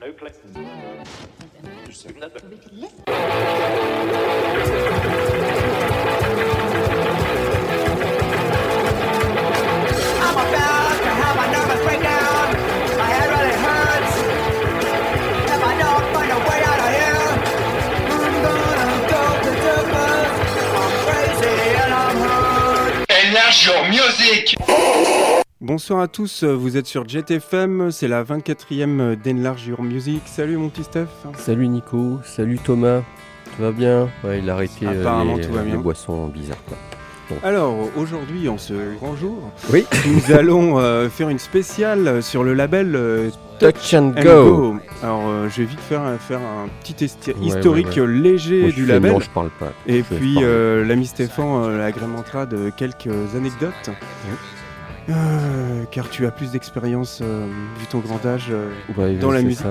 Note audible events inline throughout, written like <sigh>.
No place. Bonsoir à tous, vous êtes sur JetFM, c'est la 24e d'Enlarge Your Music. Salut mon petit Steph. Salut Nico, salut Thomas. Tout va bien? Ouais, il a arrêté euh, Apparemment, les, tout va bien. les boissons bizarres. Quoi. Alors aujourd'hui, en ce grand jour, Oui. nous <laughs> allons euh, faire une spéciale sur le label euh, Touch and and Go. Alors euh, je vais vite faire, faire un petit Ouais, historique ouais, ouais. léger Moi, du label. Non, je parle pas. Et Je puis l'ami Stéphane euh, agrémentera de quelques anecdotes. Euh, car tu as plus d'expérience, euh, vu ton grand âge, euh, Ouais, dans la musique. ça.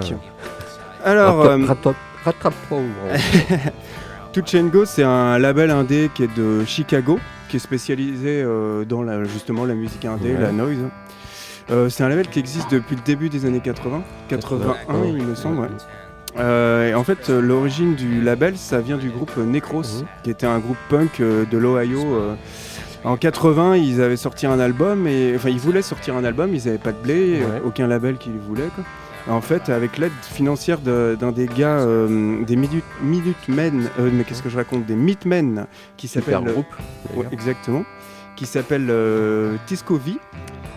Alors, Rattrape- rattrape- rattrape-toi. <laughs> c'est un label indé qui est de Chicago, qui est spécialisé dans la, justement la musique indé, Ouais. la noise. C'est un label qui existe depuis le début des années 80, 81 il me semble. ouais. Euh, et en fait, euh, l'origine du label, ça vient du groupe Necros, Mhm. qui était un groupe punk euh, de l'Ohio. Euh. En 80, ils avaient sorti un album, et enfin, ils voulaient sortir un album, ils n'avaient pas de blé, euh, Ouais. aucun label qui le voulait. Quoi. En fait, avec l'aide financière de- d'un des gars, euh, des Minute, Minutemen, euh, mais qu'est-ce que je raconte, des Meatmen, qui s'appelle groupe. Ouais, d'ailleurs. exactement, qui s'appelle euh, Tisco V,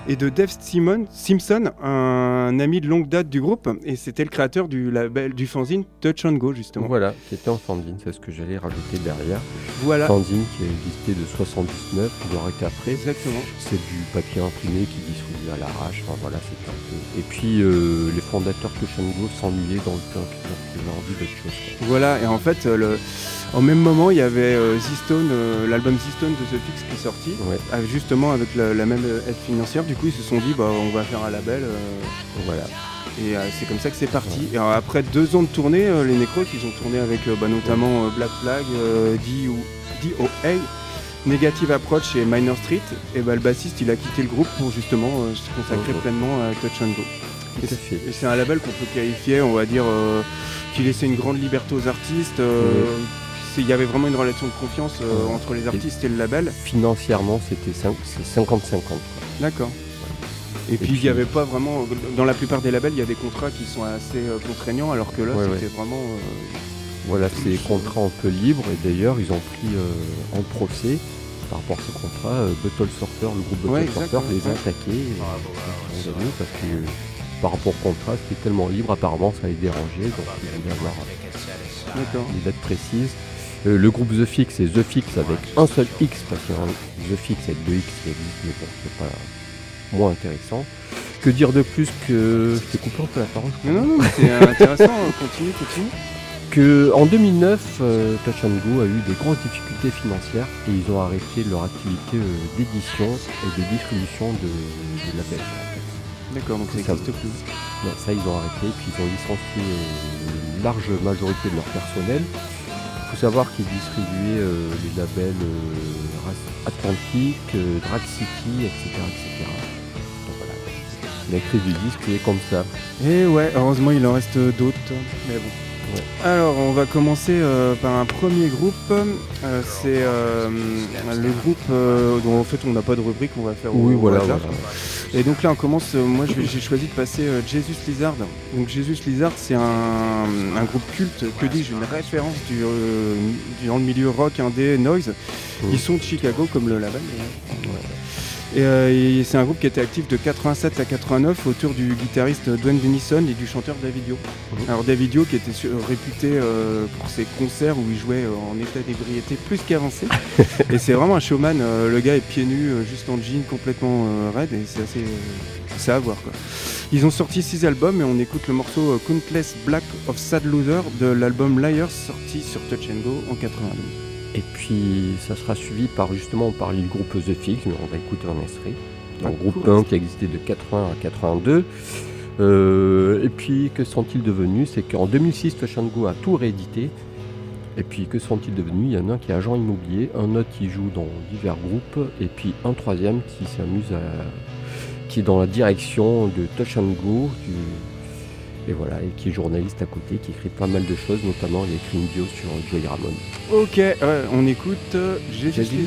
et de Dave Simon, Simpson, un ami de longue date du groupe, et c'était le créateur du label du fanzine Touch and Go justement. Voilà, qui était en fanzine, c'est ce que j'allais rajouter derrière. Voilà, Fanzine qui a existé de 79, ils ont arrêté après. exactement. C'est du papier imprimé qui distribué à l'arrache. Enfin, voilà, c'était un peu. Et puis euh, les fondateurs Touch and Go s'ennuyaient dans le donc ils ont envie d'autre chose. quoi. Voilà, et en fait, euh, le... au même moment, il y avait euh, Z-Stone, euh, l'album Z-Stone de The Fix qui est sorti, Ouais, avec- justement avec la, la même aide financière. Du coup, ils se sont dit, bah, on va faire un label. euh, voilà. Et euh, c'est comme ça que c'est parti. Et alors, après deux ans de tournée, euh, les Necros, ils ont tourné avec euh, bah, notamment euh, Black Flag, euh, DOA, Negative Approach et Minor Street. Et bah, le bassiste, il a quitté le groupe pour justement euh, se consacrer pleinement à Touch and Go. Et c'est- un label qu'on peut qualifier, on va dire, euh, qui laissait une grande liberté aux artistes. euh, Il y avait vraiment une relation de confiance euh, entre les artistes et le label. Financièrement, c'était cin- c'est 50-50. quoi. D'accord. Et, puis il n'y avait pas vraiment, dans la plupart des labels, il y a des contrats qui sont assez euh, contraignants, alors que là Ouais, c'était vraiment. euh, Voilà, c'est des contrats un peu libres. Et d'ailleurs, ils ont pris euh, en procès, par rapport à ce contrat, euh, Bottle Sorter, le groupe Bottle Ouais, Sorter, les a ouais. attaqués. et ils ont gagné parce que euh, par rapport au contrat, c'était tellement libre, apparemment ça les dérangeait. Donc ils voulaient avoir des dates précises. Euh, le groupe The Fix, c'est The Fix avec un seul X, parce que The Fix avec deux X qui existe, mais bon, c'est pas moins intéressant. Que dire de plus que. Je t'ai coupé un peu la parole. je Non, crois. non, non, c'est intéressant, continue, continue. que en 2009, euh, Touch and Go a eu des grosses difficultés financières et ils ont arrêté leur activité euh, d'édition et de distribution de, de labels. D'accord, donc ça Ça n'existe plus. Non, ça, ils ont arrêté, puis ils ont licencié euh, une large majorité de leur personnel. Il faut savoir qu'ils distribuaient euh, les labels Atlantique, Drag City, etc. etc. La crise du disque est comme ça. Et ouais, heureusement il en reste d'autres. Mais bon. Ouais. Alors on va commencer euh, par un premier groupe. Euh, c'est euh, le groupe dont en fait on n'a pas de rubrique, on va faire au, Oui, au voilà. Et donc là on commence, moi j'ai choisi de passer Jesus Lizard. Donc Jesus Lizard c'est un, un groupe culte, que dis-je, une référence du, du- dans le milieu rock, indé, noise. Ils sont de Chicago comme le label. Et, euh, et c'est un groupe qui était actif de 87 à 89 autour du guitariste Dwayne Denison et du chanteur David Yo. Mhm. Alors David Yo qui était su- réputé euh, pour ses concerts où il jouait euh, en état d'ébriété plus qu'avancé. <laughs> et c'est vraiment un showman, euh, le gars est pieds nus, euh, juste en jean, complètement euh, raide et c'est assez... euh, c'est à voir quoi. Ils ont sorti 6 albums et on écoute le morceau euh, Countless Black of Sad Loser de l'album Liars sorti sur Touch and Go en 92. Et puis ça sera suivi par justement, on parlait du groupe The Fix, mais on va écouter un extrait. Un Ah, groupe cool. punk qui a existé de 80 à 82. Euh, et puis que sont-ils devenus? C'est qu'en 2006, Touch and Go a tout réédité. Et puis que sont-ils devenus? Il y en a un qui est agent immobilier, un autre qui joue dans divers groupes, et puis un troisième qui s'amuse à qui est dans la direction de Touch and Go, et voilà, et qui est journaliste à côté, qui écrit pas mal de choses, notamment il a écrit une bio sur Joey Ramone. Ok, on écoute euh, Jésus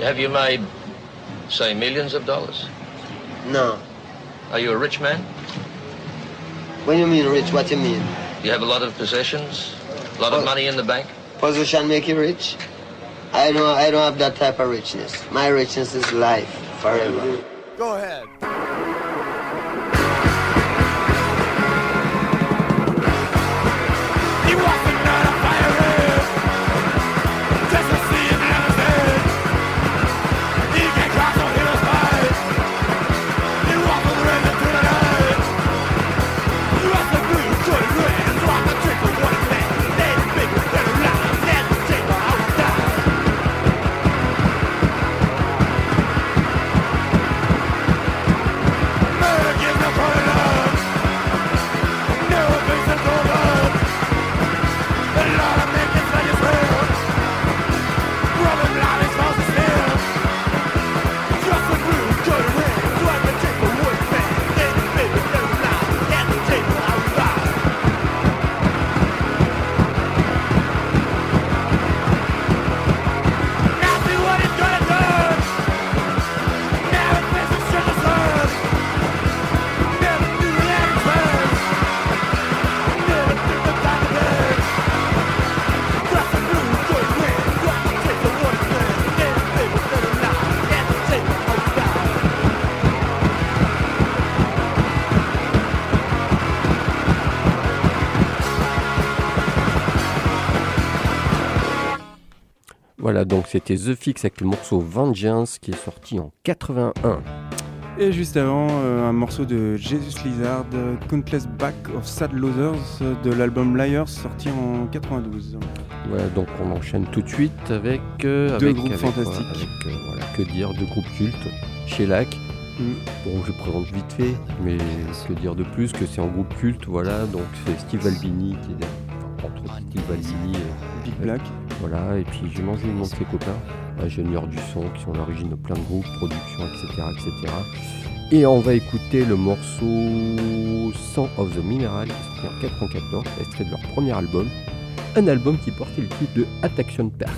Have you made, say, millions of dollars? No. Are you a rich man? When you mean rich, what you mean? You have a lot of possessions? A lot of money in the bank? Position make you rich? I don't, I don't have that type of richness. My richness is life, forever. Go ahead. Donc c'était The Fix avec le morceau Vengeance qui est sorti en 81. Et juste avant, euh, un morceau de Jesus Lizard, Countless Back of Sad Losers, de l'album Liars, sorti en 92. Voilà, donc on enchaîne tout de suite avec. euh, Deux avec- groupes avec, fantastiques. voilà, avec, euh, voilà, que dire, deux groupes cultes. Chez Lac, Mm. bon, je présente vite fait, mais que dire de plus que c'est un groupe culte, voilà. Donc c'est Steve Albini qui est derrière. Entre Steve euh, Big Black. voilà. Et puis j'ai mangé le nom de ses copains, ingénieurs du son, qui sont à l'origine de plein de groupes, productions, etc., etc. Et on va écouter le morceau Song of the Mineral, qui est sorti en 94, extrait de leur premier album. Un album qui portait le titre de Attraction Park.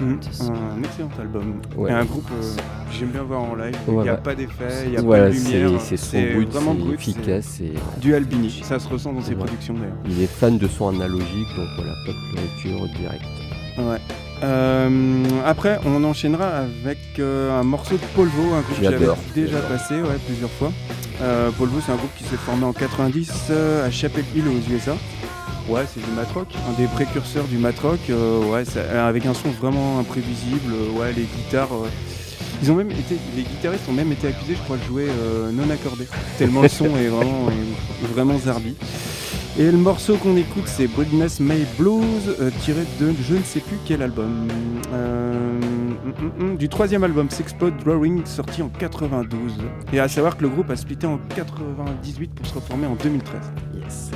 Mm. Un excellent album. Ouais. Et un groupe euh, que j'aime bien voir en live. Il Ouais, n'y a pas d'effet, il n'y a Voilà, pas de lumière. c'est son brut, vraiment brut, efficace. et Du Albini. Ça se ressent dans ses Ouais. productions d'ailleurs. il est fan de son analogique, donc voilà, pas de lecture directe. Ouais. Euh, après, on enchaînera avec euh, un morceau de Polvo, un groupe que j'avais déjà passé ouais, plusieurs fois. Euh, Polvo, c'est un groupe qui s'est formé en 90 euh, à Chapel Hill aux USA. Ouais, c'est du matrock, un des précurseurs du matrock. euh, ouais, euh, avec un son vraiment imprévisible. euh, ouais, les guitares. ils ont même été, les guitaristes ont même été accusés, je crois, de jouer non accordé. Tellement le son est vraiment, vraiment zarbi. Et le morceau qu'on écoute, c'est Boldness May Blues, tiré de je ne sais plus quel album. Hum, hum, hum, du troisième album, Sexplode Drawing, sorti en 92. Et à savoir que le groupe a splitté en 98 pour se reformer en 2013. Yes,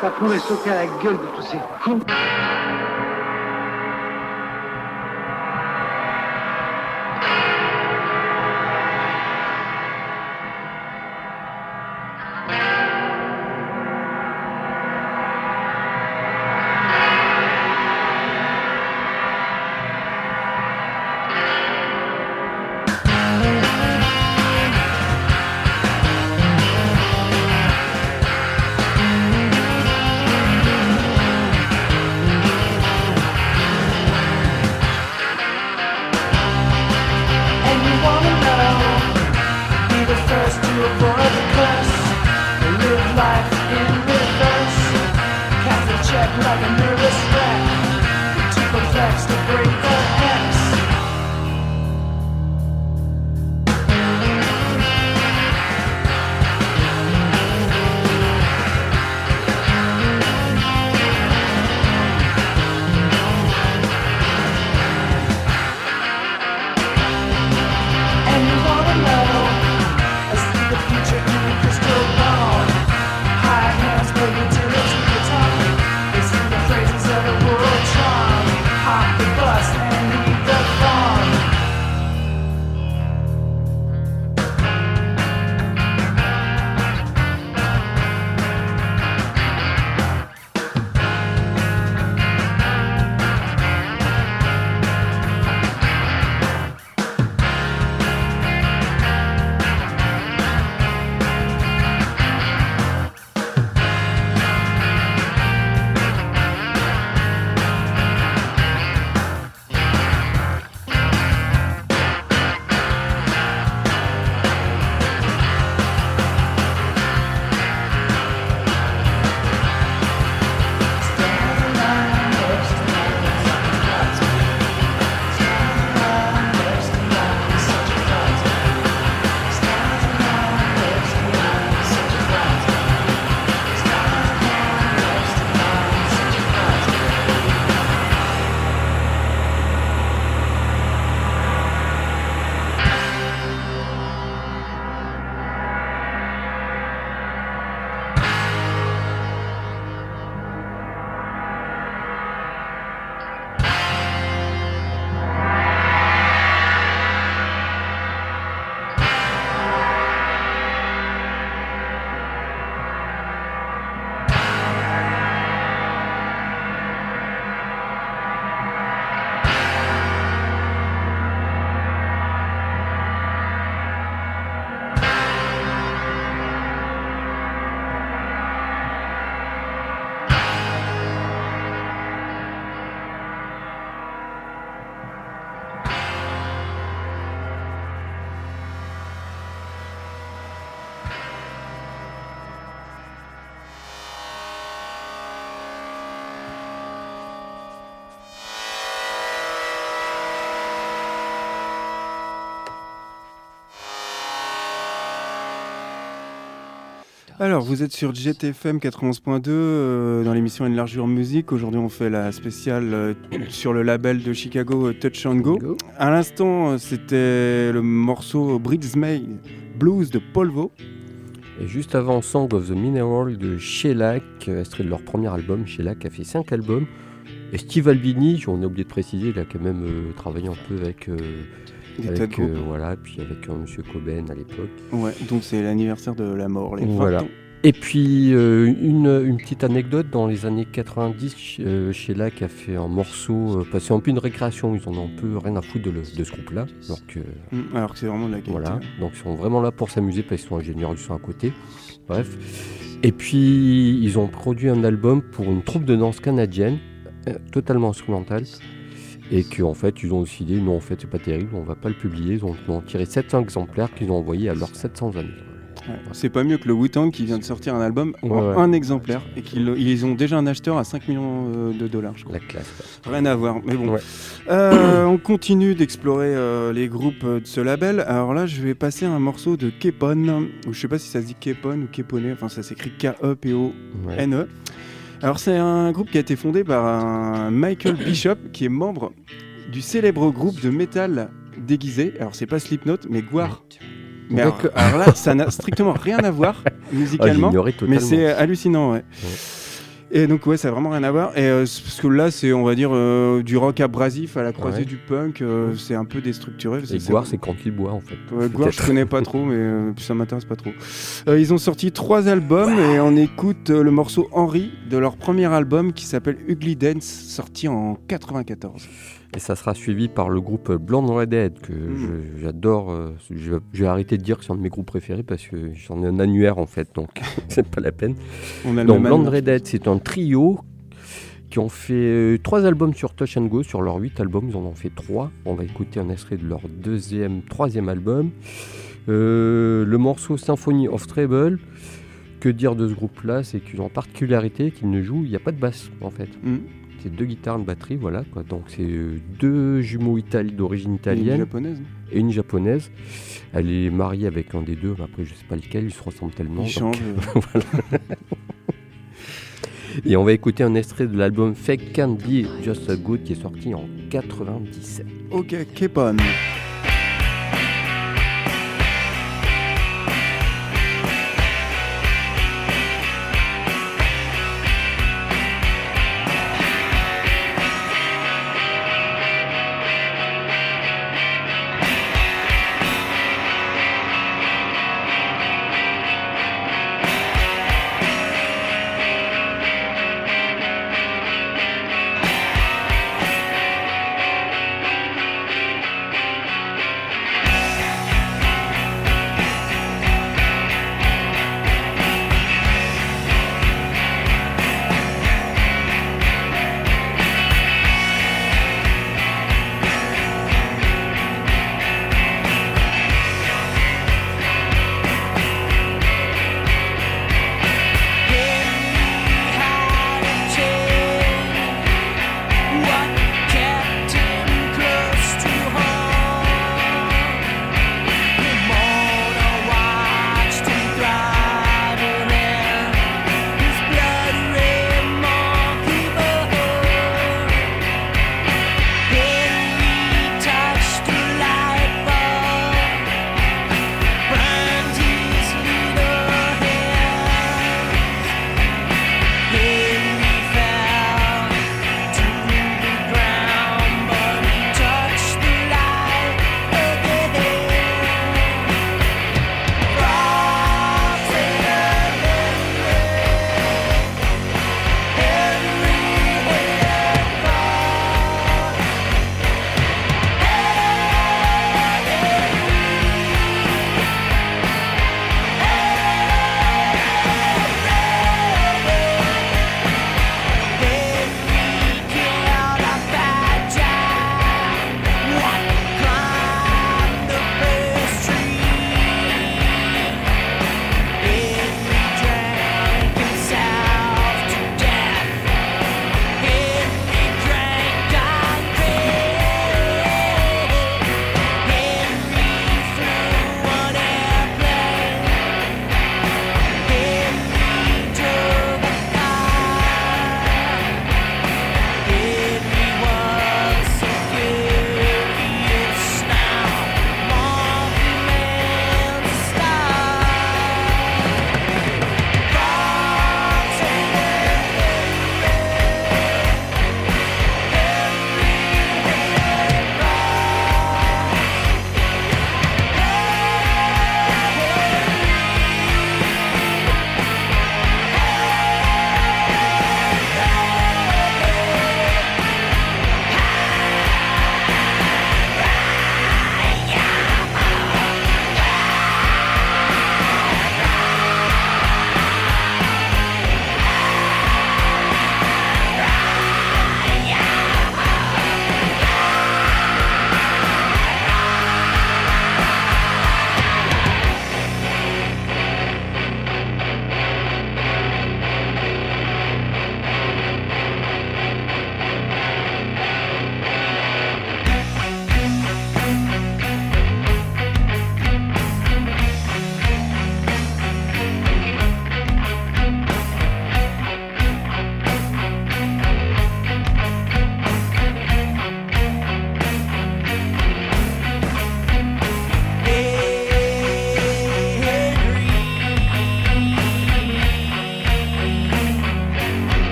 Ça pourrait sauter à la gueule de tous ces cons. Alors, vous êtes sur GTFM 91.2 euh, dans l'émission Enlargure Musique. Aujourd'hui, on fait la spéciale euh, sur le label de Chicago euh, Touch and Go. Go. À l'instant, c'était le morceau Bridesmaid Blues de Polvo. Et juste avant, Song of the Mineral de Shellac, extrait de leur premier album. Shellac a fait 5 albums. Et Steve Albini, on a oublié de préciser, il a quand même euh, travaillé un peu avec, euh, avec euh, voilà, puis avec Monsieur Coben à l'époque. Ouais, donc c'est l'anniversaire de la mort, les 20 Voilà. Et puis euh, une, une petite anecdote, dans les années 90, euh, Shellac a fait un morceau, euh, c'est un peu une récréation, ils en ont un peu rien à foutre de, le- de ce groupe-là. Alors que Mm, Alors que c'est vraiment de la qualité. Voilà, donc ils sont vraiment là pour s'amuser parce qu'ils sont ingénieurs du son à côté. Bref. Et puis ils ont produit un album pour une troupe de danse canadienne, totalement instrumentale. Et qu'en fait ils ont décidé, non en fait c'est pas terrible, on va pas le publier. Ils ont, ils ont tiré 700 exemplaires qu'ils ont envoyés à leurs 700 amis. Ouais. C'est pas mieux que le Wu-Tang qui vient de sortir un album en Ouais, un exemplaire et qu'ils ils ont déjà un acheteur à 5 millions euh, de dollars, je crois. La classe. Rien à voir, mais bon. Euh, on continue d'explorer euh, les groupes de ce label. Alors là, je vais passer un morceau de Kepon, ou je sais pas si ça se dit Kepon ou Kepone, enfin ça s'écrit K-E-P-O-N-E. Ouais. Alors c'est un groupe qui a été fondé par un Michael Bishop, qui est membre du célèbre groupe de métal déguisé. Alors c'est pas Slipknot, mais Guar. Mais alors, là, ça n'a strictement rien à voir <laughs> Ah, musicalement. mais c'est hallucinant, ouais. Ouais. Et donc ouais, ça a vraiment rien à voir. Et euh, parce que là, c'est on va dire euh, du rock abrasif à la croisée Ouais. du punk. euh, c'est un peu déstructuré. Et Guar, c'est quand il boit en fait. Gouard, je connais pas trop, mais ça m'intéresse pas trop. Ils ont sorti trois albums et on écoute le morceau Henry de leur premier album qui s'appelle Ugly Dance, sorti en 94. Et ça sera suivi par le groupe Blonde Redhead, que Mm. je- j'adore. euh, je, vais- je vais arrêter de dire que c'est un de mes groupes préférés parce que j'en ai un annuaire en fait, donc <laughs> c'est pas la peine. On a Donc Blonde. Redhead, c'est un trio qui ont fait euh, trois albums sur Touch and Go. Sur leurs huit albums, ils en ont fait trois. On va écouter un extrait de leur deuxième, troisième album. Euh, le morceau Symphony of Treble. Que dire de ce groupe-là? C'est qu'ils ont en particularité qu'ils ne jouent, il n'y a pas de basse en fait. Mm. C'est deux guitares, une batterie, voilà. Quoi. Donc c'est euh, deux jumeaux itali- d'origine Et une italienne japonaise. et une japonaise. Elle est mariée avec un des deux, mais après je sais pas lequel, ils se ressemblent tellement. Ils donc- changent. <laughs> euh. Et on va écouter un extrait de l'album Fake Can't Be Just a Good qui est sorti en 97. Ok. Thank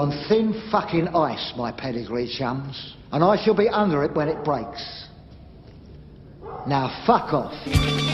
on thin fucking ice, my pedigree chums, and I shall be under it when it breaks. Now fuck off.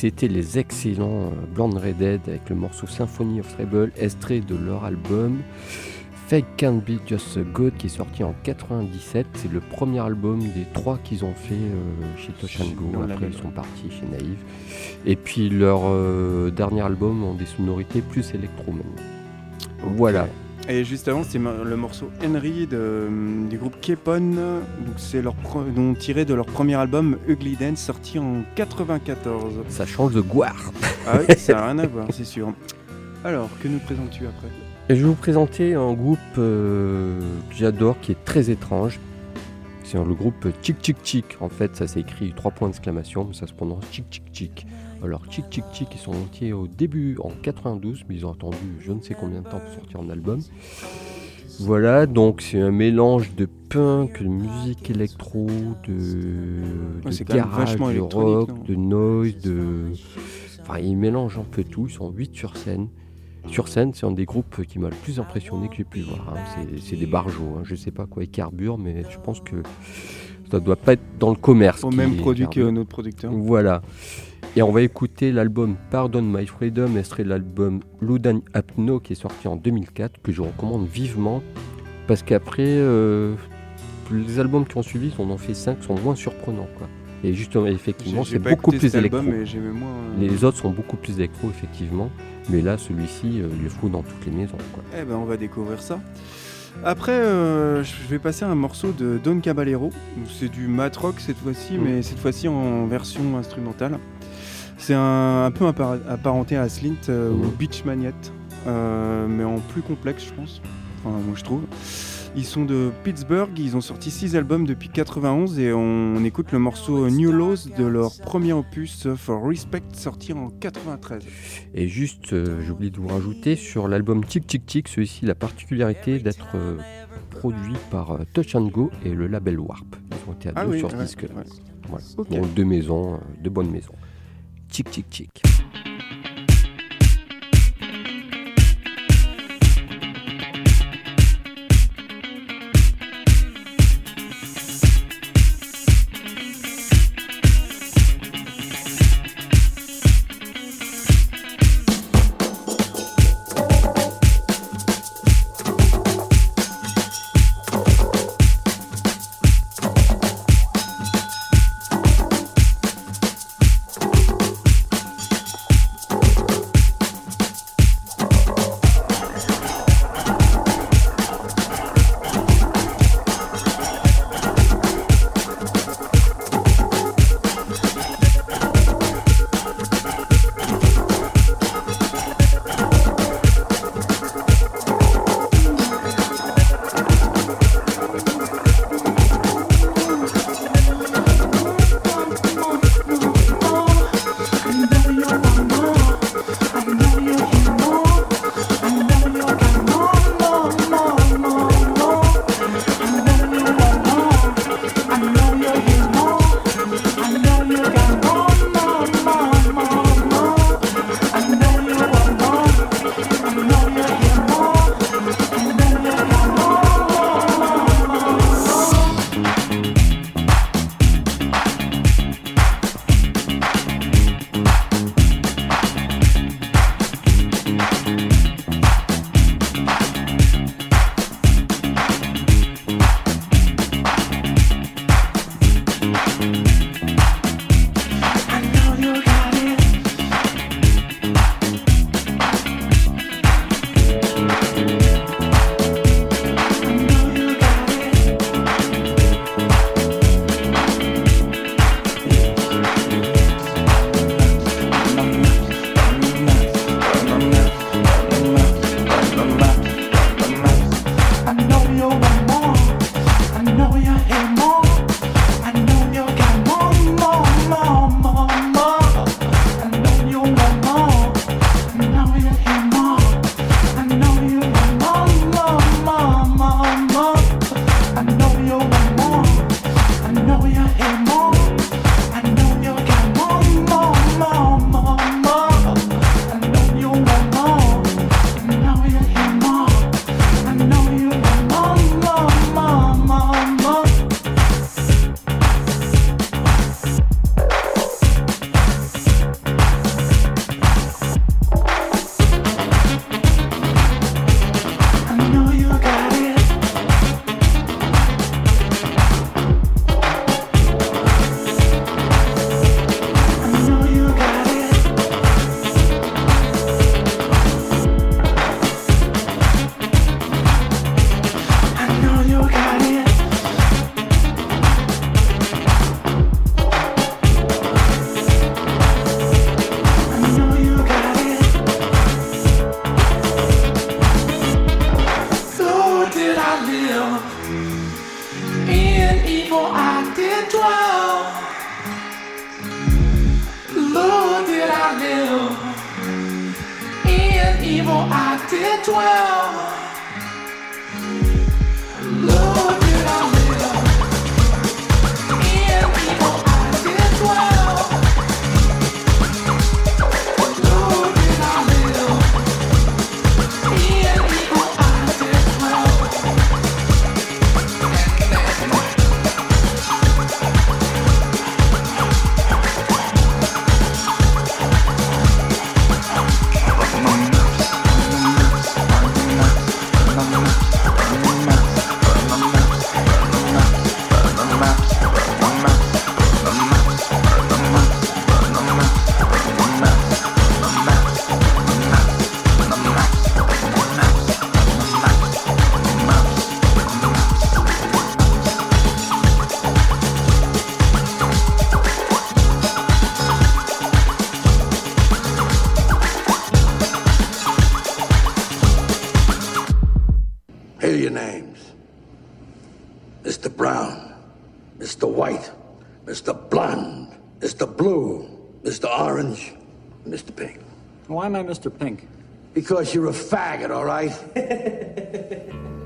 C'était les excellents euh, Blonde Redhead avec le morceau Symphony of Treble, extrait de leur album Fake Can't Be Just a God qui est sorti en 97. C'est le premier album des trois qu'ils ont fait euh, chez Touch and Go. Dans la Après, ils sont partis chez Naïve. Et puis leur euh, dernier album ont des sonorités plus électro. Voilà. Et juste avant, c'est le morceau Henry de- du groupe Kepon. Donc c'est leur donc tiré de leur premier album Ugly Dance sorti en 94. Ça change de goire. Ah oui, ça n'a rien à voir, c'est sûr. Alors, que nous présentes-tu après? Et je vais vous présenter un groupe euh, que j'adore qui est très étrange. C'est le groupe Chick Chick Chick. En fait, ça s'écrit trois points d'exclamation, mais ça se prononce Chick Chick Chick. Alors, Chick Chick Chick, ils sont montés au début en 92, mais ils ont attendu je ne sais combien de temps pour sortir un album. Voilà, donc c'est un mélange de punk, de musique électro, de, même garage, de rock, non de noise, de... Enfin, ils mélangent un peu tout, ils sont 8 sur scène. Sur scène, c'est un des groupes qui m'a le plus impressionné que j'ai pu voir. hein. C'est- des barjots, hein. je sais pas quoi ils carburent, mais je pense que ça doit pas être dans le commerce. Au même produit que notre producteur. Voilà. Et on va écouter l'album Pardon My Freedom, extrait de l'album Ludan Apno qui est sorti en 2004, que je recommande vivement, parce qu'après, euh, les albums qui ont suivi, on en fait 5, sont moins surprenants. Quoi. Et justement, effectivement, c'est beaucoup plus album, électro. moins. euh, Les autres sont beaucoup plus électro, effectivement, mais là, celui-ci, euh, il fou dans toutes les maisons. Quoi. Eh ben, on va découvrir ça. Après, euh, je vais passer à un morceau de Don Caballero. C'est du mat rock cette fois-ci, Mm. mais cette fois-ci en version instrumentale. C'est un, un peu apparenté à Slint euh, ou. Beach Magnet, euh, mais en plus complexe, je pense. Enfin, moi je trouve. Ils sont de Pittsburgh, ils ont sorti 6 albums depuis 91 et on écoute le morceau New Laws de leur premier opus For Respect sorti en 93. Et juste, euh, j'ai oublié de vous rajouter, sur l'album Tic Tic Tic, celui-ci, la particularité d'être euh, produit par euh, Touch and Go et le label Warp. Ils ont été à Ah deux oui, sur ouais, disque-là. ouais. Voilà. Donc deux maisons, euh, deux bonnes maisons. Tic Tic Tic. Here are your names Mr. Brown, Mr. White, Mr. Blonde, Mr. Blue, Mr. Orange, Mr. Pink. Why am I Mr. Pink? Because you're a faggot, all right? <laughs>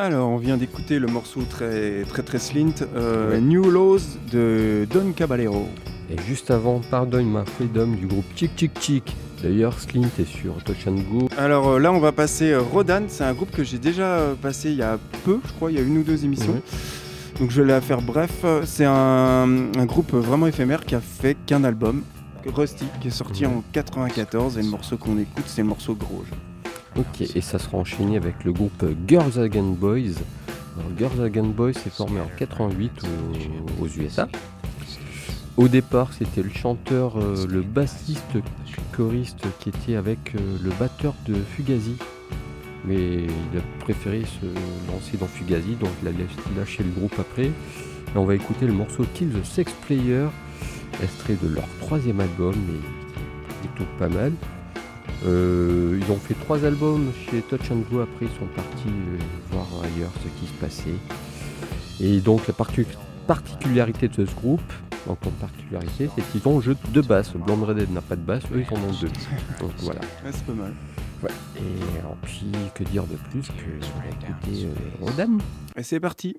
Alors, on vient d'écouter le morceau très très très slint, euh, Ouais. New Laws de Don Caballero. Et juste avant, Pardon My Freedom du groupe Chick Chick Chick. D'ailleurs, Slint est sur Touch and Go. Alors euh, là, on va passer euh, Rodan. C'est un groupe que j'ai déjà passé il y a peu, je crois, il y a une ou deux émissions. Ouais. Donc je vais la faire bref. C'est un, un groupe vraiment éphémère qui a fait qu'un album, Rusty, qui est sorti Ouais. en 94. Et le morceau qu'on écoute, c'est le morceau Gros. Ok, et ça sera enchaîné avec le groupe Girls Again Boys. Girls Again Boys s'est formé en 88 au- aux USA. Au départ, c'était le chanteur, euh, le bassiste, choriste qui était avec euh, le batteur de Fugazi. Mais il a préféré se lancer dans Fugazi, donc il a lâ- lâché le groupe après. On va écouter le morceau Kill the Sex Player, extrait de leur troisième album, mais plutôt pas mal. Euh, ils ont fait trois albums chez Touch and Go, après ils sont partis euh, voir ailleurs ce qui se passait. Et donc la partic- particularité de ce groupe, en particularité, c'est qu'ils ont un jeu de basse. Blonde Redhead n'a pas de basse, eux ils en ont deux. <laughs> Donc voilà. Ouais, c'est pas mal. Ouais. Et alors, puis que dire de plus que on va écouter euh, Rodan Et c'est parti.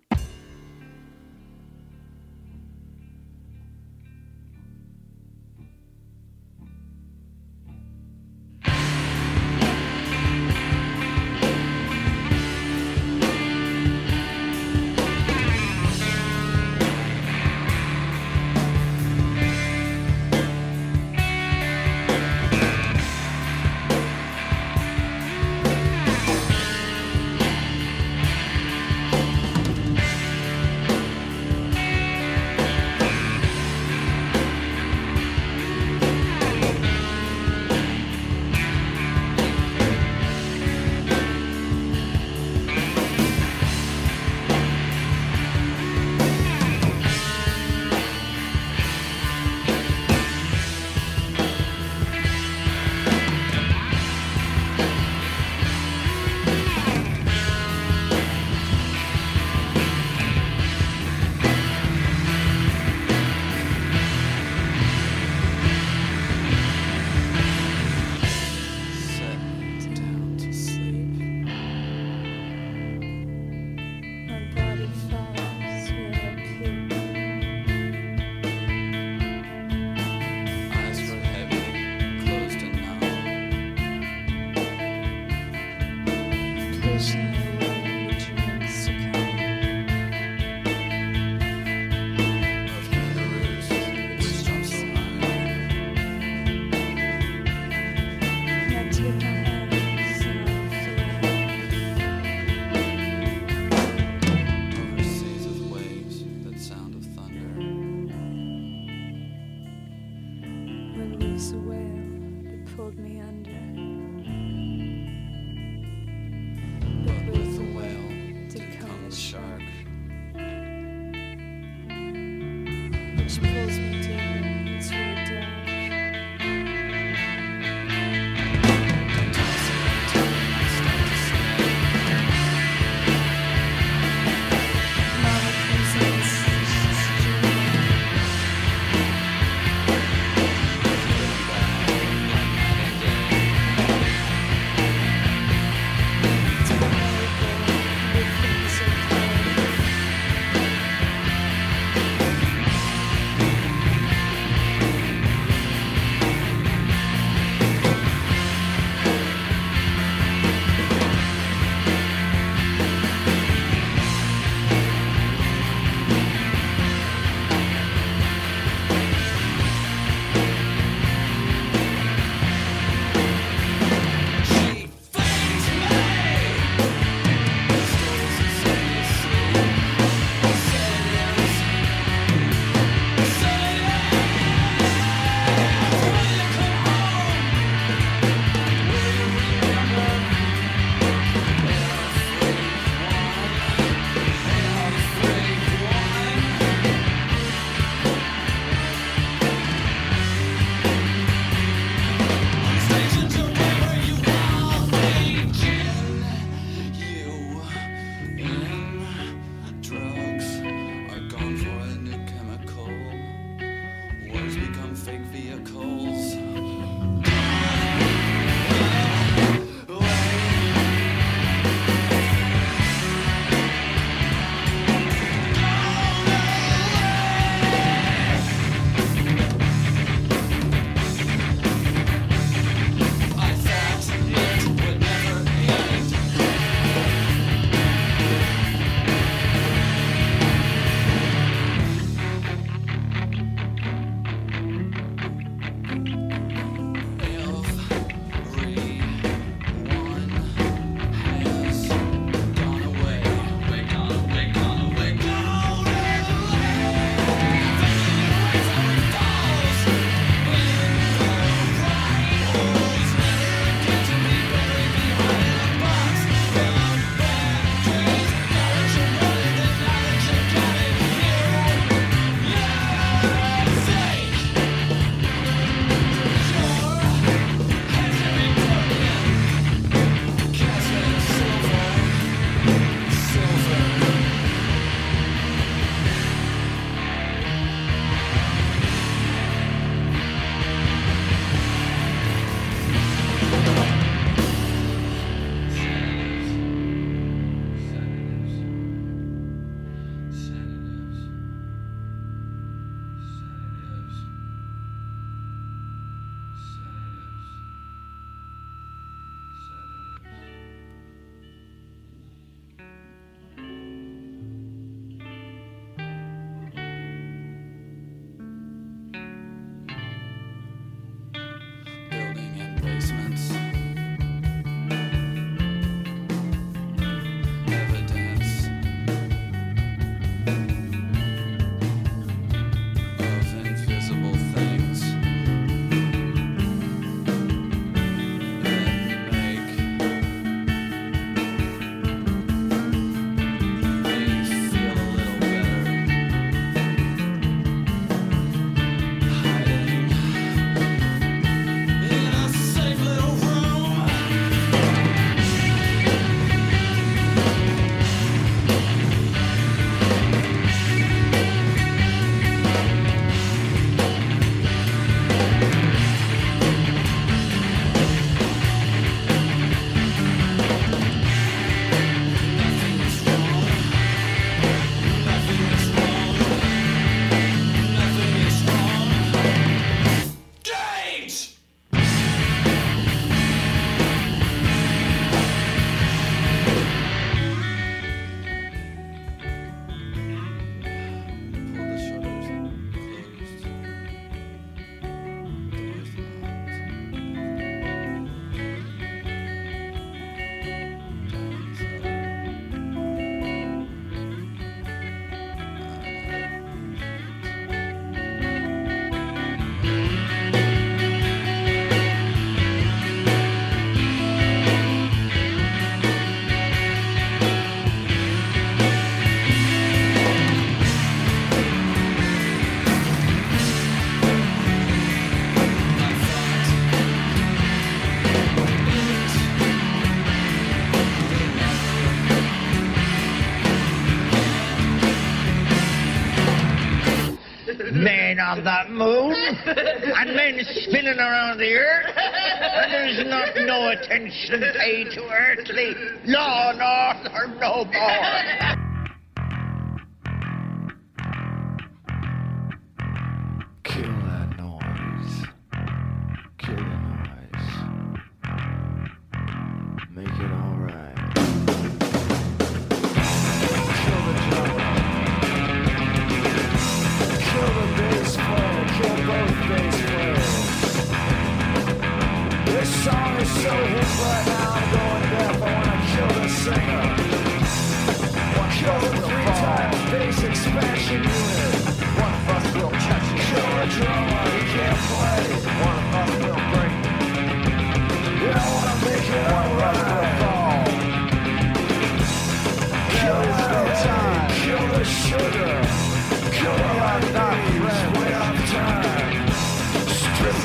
On that moon, and men spinning around the earth, and there's not no attention paid to earthly law and order no more.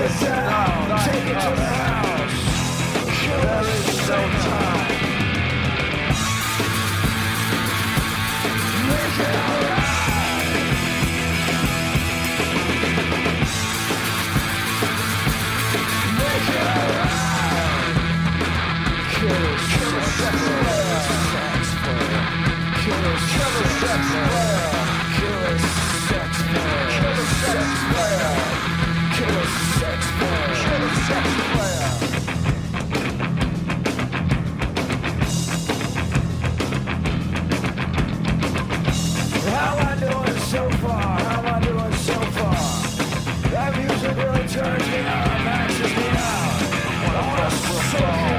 Take it to the house. There is no time. Strong.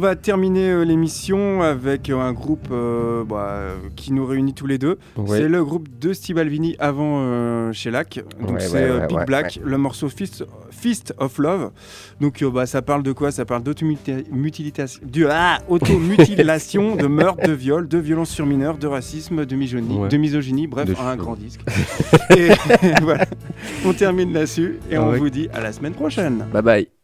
Va terminer euh, l'émission avec euh, un groupe euh, bah, qui nous réunit tous les deux. Ouais. C'est le groupe de Steve Albini avant euh, Shellac. Donc Ouais, c'est ouais, Big Black, le morceau Fist, Fist of Love. Donc bah, ça parle de quoi? Ça parle d'automutilation, de, ah, automutilation, <laughs> de meurtre, de viol, de violence sur mineurs, de racisme, de misogynie, de misogynie bref, De un grand disque. <laughs> et <laughs> voilà, on termine là-dessus et on vous dit à la semaine prochaine. Bye bye.